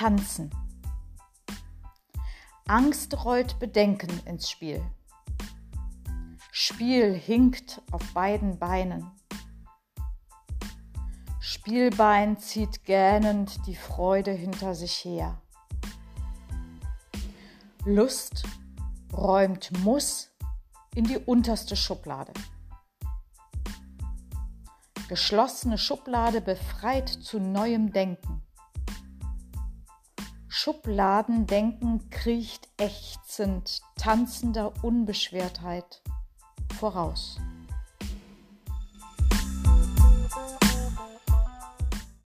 Tanzen. Angst rollt Bedenken ins Spiel. Spiel hinkt auf beiden Beinen. Spielbein zieht gähnend die Freude hinter sich her. Lust räumt Muss in die unterste Schublade. Geschlossene Schublade befreit zu neuem Denken. Schubladendenken kriecht ächzend, tanzender Unbeschwertheit voraus.